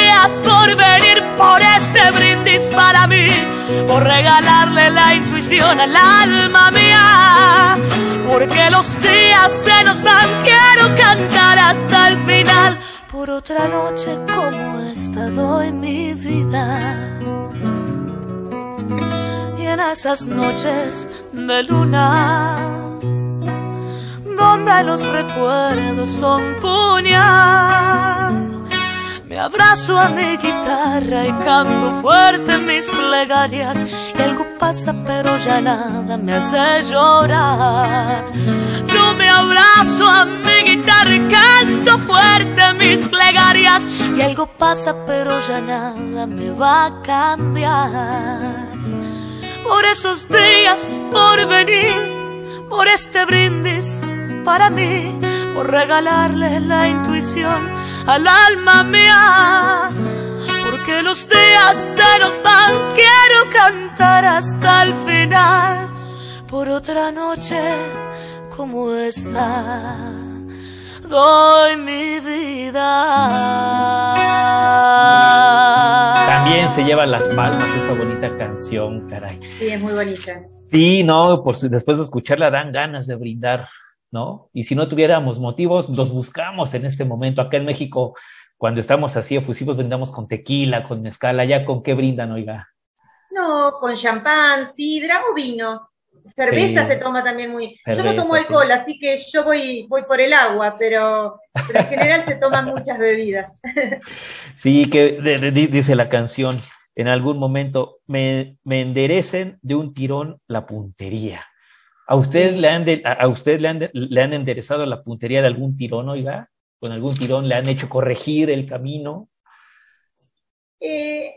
por venir, por este brindis para mí. Por regalarle la intuición al alma mía. Porque los días se nos van, quiero cantar hasta el final. Por otra noche como esta doy mi vida en esas noches de luna, donde los recuerdos son puñal. Abrazo a mi guitarra y canto fuerte mis plegarias. Y algo pasa, pero ya nada me hace llorar. Yo me abrazo a mi guitarra y canto fuerte mis plegarias. Y algo pasa, pero ya nada me va a cambiar por esos días por venir, por este brindis para mí, por regalarle la intuición al alma mía. Porque los días se nos van, quiero cantar hasta el final, por otra noche como esta. Doy mi vida. También se lleva las palmas esta bonita canción, caray. Sí, es muy bonita. Sí, no, por, después de escucharla dan ganas de brindar, ¿no? Y si no tuviéramos motivos, los buscamos en este momento. Acá en México, cuando estamos así efusivos, brindamos con tequila, con mezcal. ¿Allá con qué brindan, oiga? No, con champán, sidra o vino. Cerveza se toma también muy. yo no tomo alcohol, así que yo voy, voy por el agua, pero, en general se toman muchas bebidas. sí, que dice la canción, en algún momento me, me, enderecen de un tirón la puntería. ¿A usted, le han, a usted le, han, le han enderezado la puntería de algún tirón, oiga? ¿Con algún tirón le han hecho corregir el camino? Eh,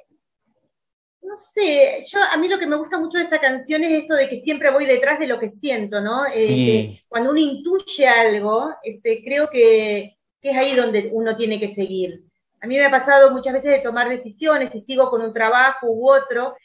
no sé, yo a mí lo que me gusta mucho de esta canción es esto de que siempre voy detrás de lo que siento, ¿no? Este, cuando uno intuye algo, este, creo que, es ahí donde uno tiene que seguir. A mí me ha pasado muchas veces de tomar decisiones, si sigo con un trabajo u otro,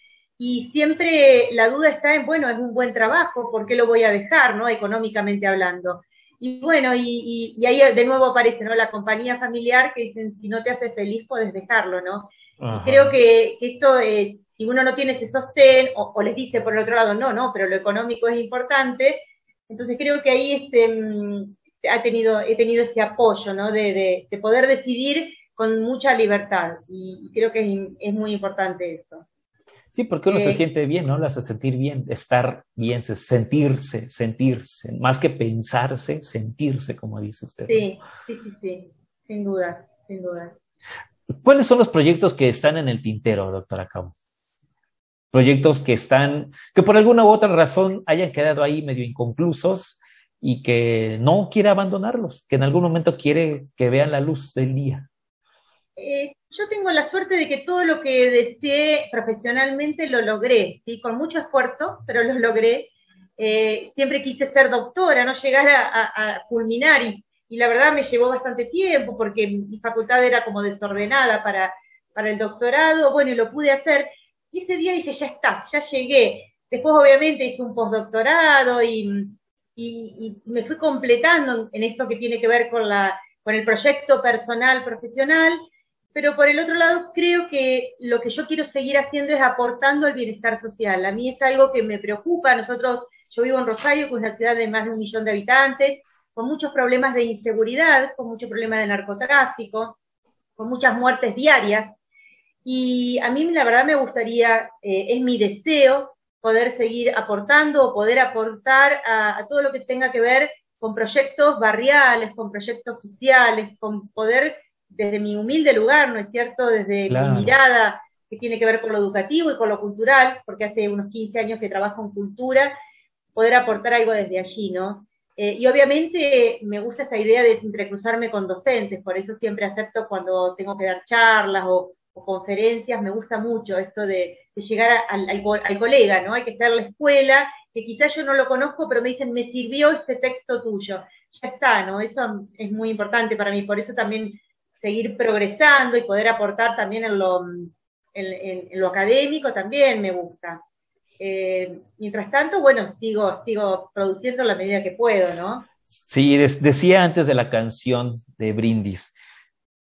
y siempre la duda está en, bueno, es un buen trabajo, ¿por qué lo voy a dejar, ¿no? Económicamente hablando. Y bueno, y, ahí de nuevo aparece, ¿no? La compañía familiar que dicen, si no te hace feliz, puedes dejarlo, ¿no? Y creo que, esto eh, si uno no tiene ese sostén, o, les dice por el otro lado, no, no, pero lo económico es importante, entonces creo que ahí este, mm, ha tenido, he tenido ese apoyo, ¿no? De, de, poder decidir con mucha libertad y creo que es, muy importante eso. Sí, porque uno se siente bien, ¿no? Las hace sentir bien, estar bien, sentirse, sentirse, más que pensarse, sentirse, como dice usted. Sí, sí, sí, sí, sin duda, sin duda. ¿Cuáles son los proyectos que están en el tintero, doctora Cabo? Proyectos que están, que por alguna u otra razón hayan quedado ahí medio inconclusos y que no quiere abandonarlos, que en algún momento quiere que vean la luz del día. Eh, yo tengo la suerte de que todo lo que deseé profesionalmente lo logré, ¿sí? con mucho esfuerzo, pero lo logré. Eh, siempre quise ser doctora, no llegar a, culminar y, la verdad me llevó bastante tiempo porque mi facultad era como desordenada para, para el doctorado, bueno, y lo pude hacer. Y ese día dije, ya está, ya llegué. Después obviamente hice un postdoctorado y, y, me fui completando en esto que tiene que ver con, la, con el proyecto personal, profesional pero por el otro lado creo que lo que yo quiero seguir haciendo es aportando al bienestar social. A mí es algo que me preocupa. Nosotros, yo vivo en Rosario, que es una ciudad de más de un millón de habitantes, con muchos problemas de inseguridad, con muchos problemas de narcotráfico, con muchas muertes diarias. Y a mí la verdad me gustaría, eh, es mi deseo, poder seguir aportando o poder aportar a todo lo que tenga que ver con proyectos barriales, con proyectos sociales, con poder desde mi humilde lugar, ¿no es cierto? Desde mi mirada que tiene que ver con lo educativo y con lo cultural, porque hace unos 15 años que trabajo en cultura, poder aportar algo desde allí, ¿no? Eh, y obviamente me gusta esta idea de entrecruzarme con docentes, por eso siempre acepto cuando tengo que dar charlas o, conferencias, me gusta mucho esto de, llegar al, al, colega, ¿no? Hay que estar en la escuela, que quizás yo no lo conozco, pero me dicen, me sirvió este texto tuyo. Ya está, ¿no? Eso es muy importante para mí, por eso también seguir progresando y poder aportar también en lo, académico también me gusta. Eh, mientras tanto, bueno, sigo, sigo produciendo la medida que puedo, ¿no? Sí, decía antes de la canción de Brindis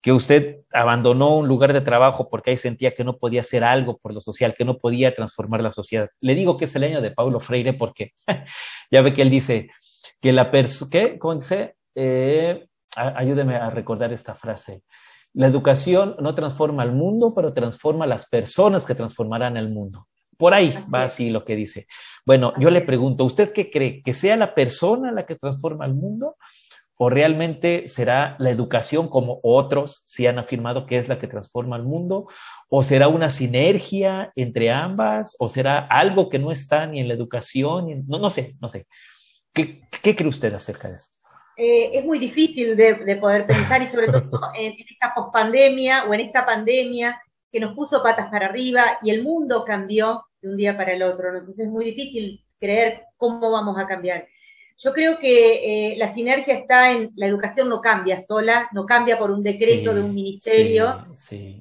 que usted abandonó un lugar de trabajo porque ahí sentía que no podía hacer algo por lo social, que no podía transformar la sociedad. Le digo que es el año de Paulo Freire porque ya ve que él dice que la persona, ¿qué? ¿Cómo dice? Eh, ayúdeme a recordar esta frase. La educación no transforma al mundo, pero transforma a las personas que transformarán el mundo. Por ahí va así lo que dice. Bueno, yo le pregunto, ¿usted qué cree? ¿Que sea la persona la que transforma al mundo? ¿O realmente será la educación como otros sí han afirmado que es la que transforma al mundo? ¿O será una sinergia entre ambas? ¿O será algo que no está ni en la educación? No, no sé, no sé. ¿Qué, qué cree usted acerca de eso? Eh, es muy difícil de, poder pensar y sobre todo en, esta pospandemia o en esta pandemia que nos puso patas para arriba y el mundo cambió de un día para el otro. Entonces es muy difícil creer cómo vamos a cambiar. Yo creo que eh, la sinergia está en la educación no cambia sola, no cambia por un decreto de un ministerio,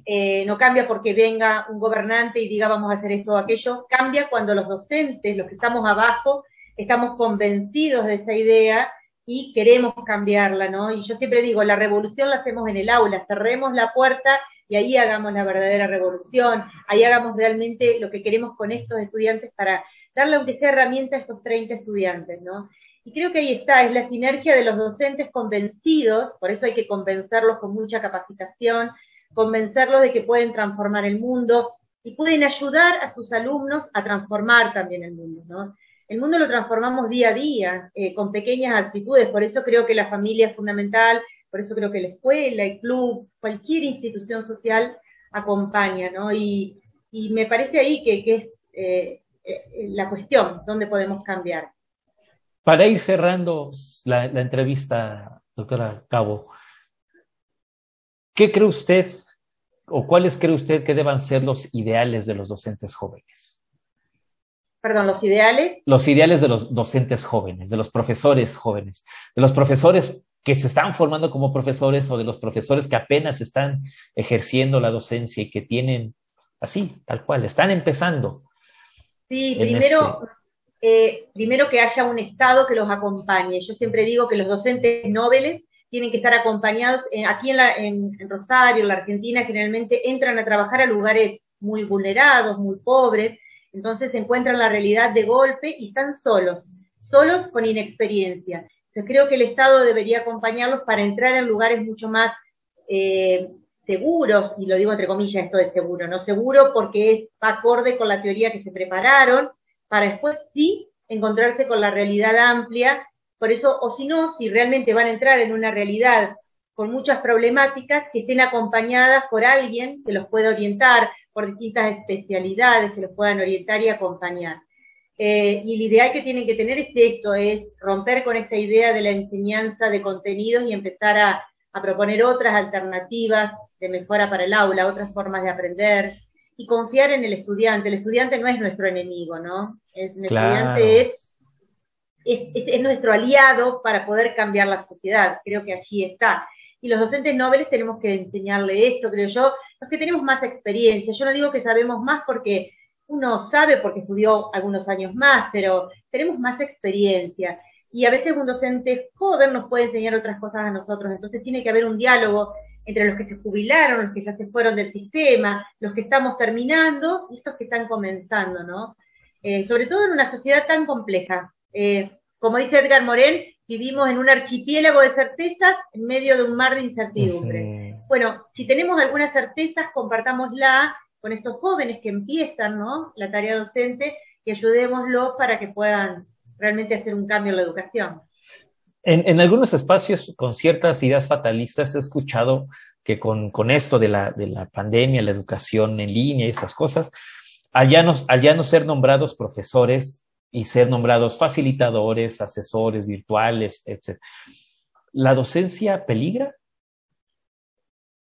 eh, no cambia porque venga un gobernante y diga vamos a hacer esto o aquello, cambia cuando los docentes, los que estamos abajo, estamos convencidos de esa idea y queremos cambiarla, ¿no? Y yo siempre digo, la revolución la hacemos en el aula, cerremos la puerta y ahí hagamos la verdadera revolución, ahí hagamos realmente lo que queremos con estos estudiantes para darle aunque sea herramienta a estos 30 estudiantes, ¿no? Y creo que ahí está, es la sinergia de los docentes convencidos, por eso hay que convencerlos con mucha capacitación, convencerlos de que pueden transformar el mundo y pueden ayudar a sus alumnos a transformar también el mundo, ¿no? El mundo lo transformamos día a día, eh, con pequeñas actitudes, por eso creo que la familia es fundamental, por eso creo que la escuela, el club, cualquier institución social acompaña, ¿no? Y, me parece ahí que, es eh, eh, la cuestión, dónde podemos cambiar. Para ir cerrando la, la entrevista, doctora Cabo, ¿qué cree usted o cuáles cree usted que deban ser los ideales de los docentes jóvenes? Perdón, los ideales. Los ideales de los docentes jóvenes, de los profesores jóvenes, de los profesores que se están formando como profesores o de los profesores que apenas están ejerciendo la docencia y que tienen así, tal cual, están empezando. Sí, primero, este eh, primero que haya un Estado que los acompañe. Yo siempre digo que los docentes nobles tienen que estar acompañados. Eh, aquí en, en Rosario, en la Argentina, generalmente entran a trabajar a lugares muy vulnerados, muy pobres, entonces se encuentran la realidad de golpe y están solos, solos con inexperiencia. Entonces creo que el Estado debería acompañarlos para entrar en lugares mucho más eh, seguros, y lo digo entre comillas esto de seguro, no seguro porque es acorde con la teoría que se prepararon, para después sí encontrarse con la realidad amplia. Por eso, o si no, si realmente van a entrar en una realidad con muchas problemáticas, que estén acompañadas por alguien que los pueda orientar, por distintas especialidades que los puedan orientar y acompañar. Eh, y el ideal que tienen que tener es esto, es romper con esta idea de la enseñanza de contenidos y empezar a, proponer otras alternativas de mejora para el aula, otras formas de aprender y confiar en el estudiante. El estudiante no es nuestro enemigo, ¿no? El, estudiante es, es, nuestro aliado para poder cambiar la sociedad. Creo que allí está. Y los docentes nobles tenemos que enseñarle esto, creo yo, los que tenemos más experiencia. Yo no digo que sabemos más porque uno sabe porque estudió algunos años más, pero tenemos más experiencia. Y a veces un docente joven nos puede enseñar otras cosas a nosotros. Entonces tiene que haber un diálogo entre los que se jubilaron, los que ya se fueron del sistema, los que estamos terminando y estos que están comenzando, ¿no? Eh, sobre todo en una sociedad tan compleja. Eh, como dice Edgar Morel, vivimos en un archipiélago de certezas en medio de un mar de incertidumbre. Bueno, si tenemos algunas certezas, compartámosla con estos jóvenes que empiezan ¿no? la tarea docente y ayudémoslos para que puedan realmente hacer un cambio en la educación. En, algunos espacios con ciertas ideas fatalistas he escuchado que con, esto de la, de la, pandemia, la educación en línea y esas cosas, al ya, no, ser nombrados profesores y ser nombrados facilitadores, asesores virtuales, etc., ¿la docencia peligra?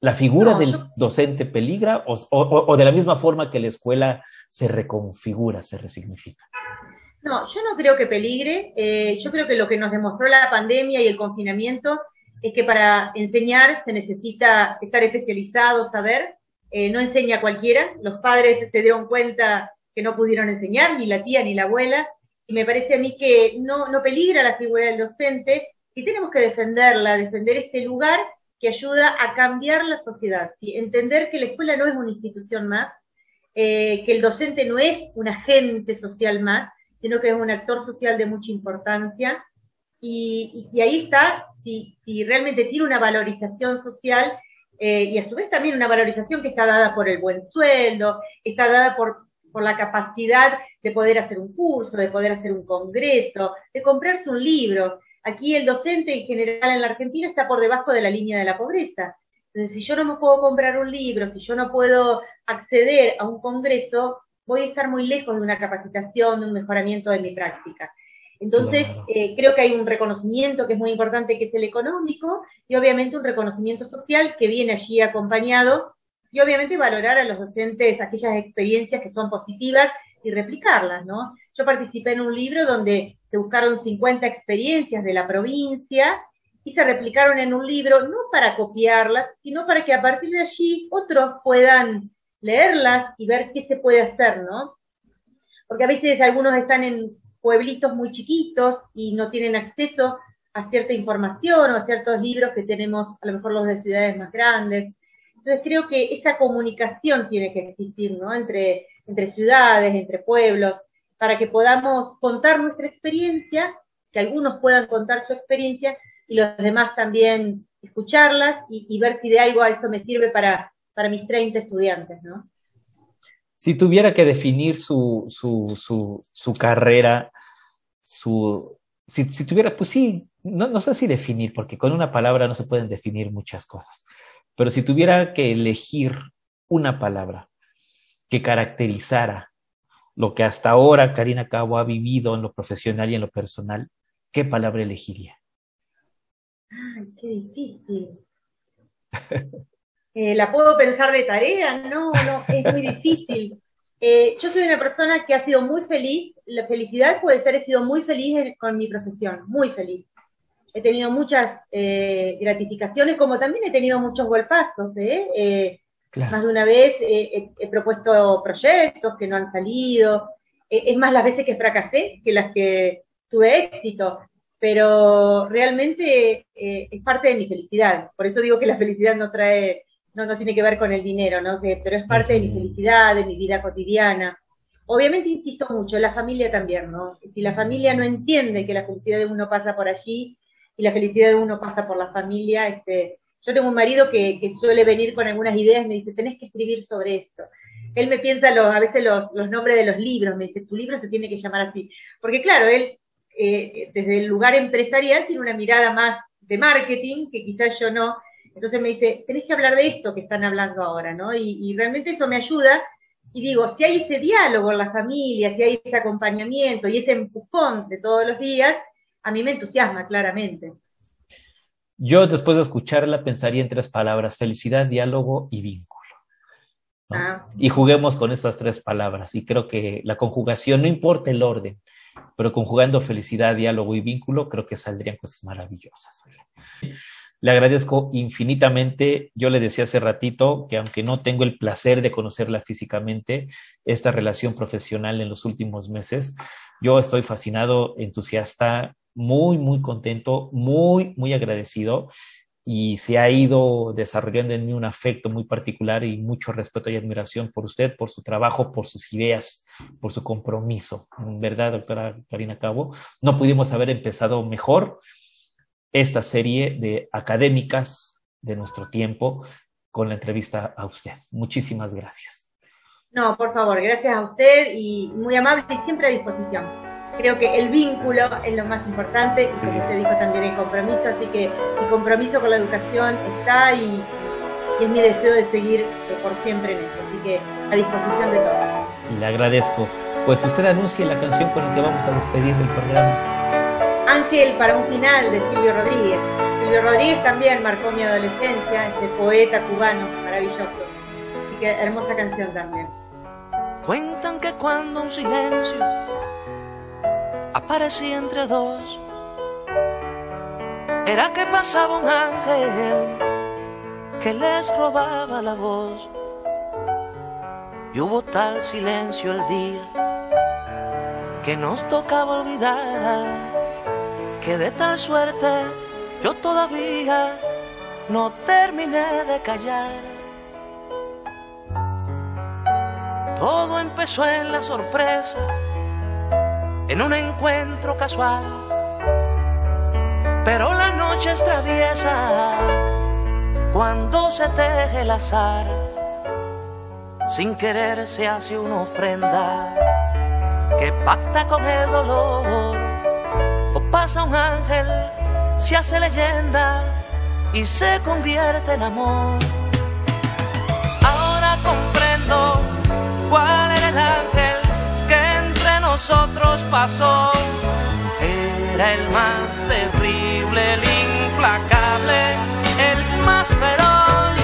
¿La figura del docente peligra o, de la misma forma que la escuela se reconfigura, se resignifica? No, yo no creo que peligre. Eh, yo creo que lo que nos demostró la pandemia y el confinamiento es que para enseñar se necesita estar especializado, saber. Eh, no enseña cualquiera. Los padres se dieron cuenta que no pudieron enseñar, ni la tía ni la abuela. Y me parece a mí que no, no peligra la figura del docente. Si tenemos que defenderla, defender este lugar que ayuda a cambiar la sociedad, entender que la escuela no es una institución más, eh, que el docente no es un agente social más, sino que es un actor social de mucha importancia. Y, ahí está, si, realmente tiene una valorización social eh, y a su vez también una valorización que está dada por el buen sueldo, está dada por, por la capacidad de poder hacer un curso, de poder hacer un congreso, de comprarse un libro. Aquí el docente en general en la Argentina está por debajo de la línea de la pobreza. Entonces, si yo no me puedo comprar un libro, si yo no puedo acceder a un congreso, voy a estar muy lejos de una capacitación, de un mejoramiento de mi práctica. Entonces, eh, creo que hay un reconocimiento que es muy importante, que es el económico, y obviamente un reconocimiento social que viene allí acompañado, y obviamente valorar a los docentes aquellas experiencias que son positivas y replicarlas, ¿no? Yo participé en un libro donde se buscaron 50 experiencias de la provincia y se replicaron en un libro, no para copiarlas, sino para que a partir de allí otros puedan leerlas y ver qué se puede hacer, ¿no? Porque a veces algunos están en pueblitos muy chiquitos y no tienen acceso a cierta información o a ciertos libros que tenemos, a lo mejor los de ciudades más grandes. Entonces creo que esa comunicación tiene que existir, ¿no? Entre, entre ciudades, entre pueblos, para que podamos contar nuestra experiencia, que algunos puedan contar su experiencia y los demás también escucharlas y, ver si de algo a eso me sirve para, para mis 30 estudiantes, ¿no? Si tuviera que definir su, su, su, carrera, su, si, si, tuviera, pues sí, no, no sé si definir, porque con una palabra no se pueden definir muchas cosas, pero si tuviera que elegir una palabra que caracterizara lo que hasta ahora Karina Cabo ha vivido en lo profesional y en lo personal, ¿qué palabra elegiría? Ay, qué difícil. Eh, ¿La puedo pensar de tarea? No, no, es muy difícil. Eh, yo soy una persona que ha sido muy feliz. La felicidad puede ser, he sido muy feliz con mi profesión, muy feliz. He tenido muchas eh, gratificaciones, como también he tenido muchos golpazos. ¿eh? Más de una vez he propuesto proyectos que no han salido. es más las veces que fracasé que las que tuve éxito. Pero realmente eh, es parte de mi felicidad. Por eso digo que la felicidad no trae, no, no tiene que ver con el dinero, ¿no? pero es parte de mi felicidad, de mi vida cotidiana. Obviamente insisto mucho, la familia también, ¿no? Si la familia no entiende que la felicidad de uno pasa por allí y la felicidad de uno pasa por la familia, este, Yo tengo un marido que, suele venir con algunas ideas, me dice, tenés que escribir sobre esto. Él me piensa los, a veces los, los nombres de los libros, me dice, tu libro se tiene que llamar así. Porque claro, él eh, desde el lugar empresarial tiene una mirada más de marketing, que quizás yo no. Entonces me dice, tenés que hablar de esto que están hablando ahora, ¿no? Y, y realmente eso me ayuda. Y digo, si hay ese diálogo en la familia, si hay ese acompañamiento y ese empujón de todos los días, a mí me entusiasma claramente. Yo después de escucharla pensaría en tres palabras, felicidad, diálogo y vínculo. ¿no? Ah. Y juguemos con estas tres palabras. Y creo que la conjugación, no importa el orden, pero conjugando felicidad, diálogo y vínculo, creo que saldrían cosas maravillosas. Le agradezco infinitamente. Yo le decía hace ratito que aunque no tengo el placer de conocerla físicamente, esta relación profesional en los últimos meses, yo estoy fascinado, entusiasta, muy, muy contento, muy, muy agradecido y se ha ido desarrollando en mí un afecto muy particular y mucho respeto y admiración por usted, por su trabajo, por sus ideas, por su compromiso. Verdad, doctora Karina Cabo, no pudimos haber empezado mejor esta serie de académicas de nuestro tiempo con la entrevista a usted. Muchísimas gracias. No, por favor, gracias a usted y muy amable y siempre a disposición. Creo que el vínculo es lo más importante, Sí. y como usted dijo también el compromiso, así que mi compromiso con la educación está y, y es mi deseo de seguir eh, por siempre en eso, así que a disposición de todos. Le agradezco. Pues usted anuncie la canción con la que vamos a despedir del programa. Ángel para un final de Silvio Rodríguez. Silvio Rodríguez también marcó mi adolescencia, este poeta cubano maravilloso. Así que hermosa canción también. Cuentan que cuando un silencio aparecía entre dos, era que pasaba un ángel que les robaba la voz. Y hubo tal silencio el día que nos tocaba olvidar que de tal suerte yo todavía no terminé de callar. Todo empezó en la sorpresa, en un encuentro casual. Pero la noche es traviesa cuando se teje el azar. Sin querer se hace una ofrenda que pacta con el dolor. O pasa un ángel, se hace leyenda y se convierte en amor. Ahora comprendo cuál nosotros pasó. Era el más terrible, el implacable, el más feroz.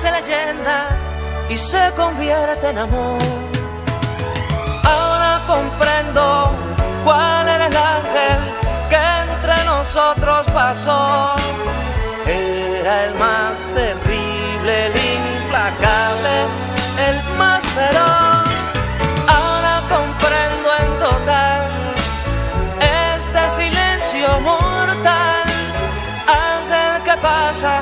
hace leyenda y se convierte en amor. Ahora comprendo cuál era el ángel que entre nosotros pasó. Era el más terrible, el implacable, el más feroz. Ahora comprendo en total este silencio mortal, ángel que pasa.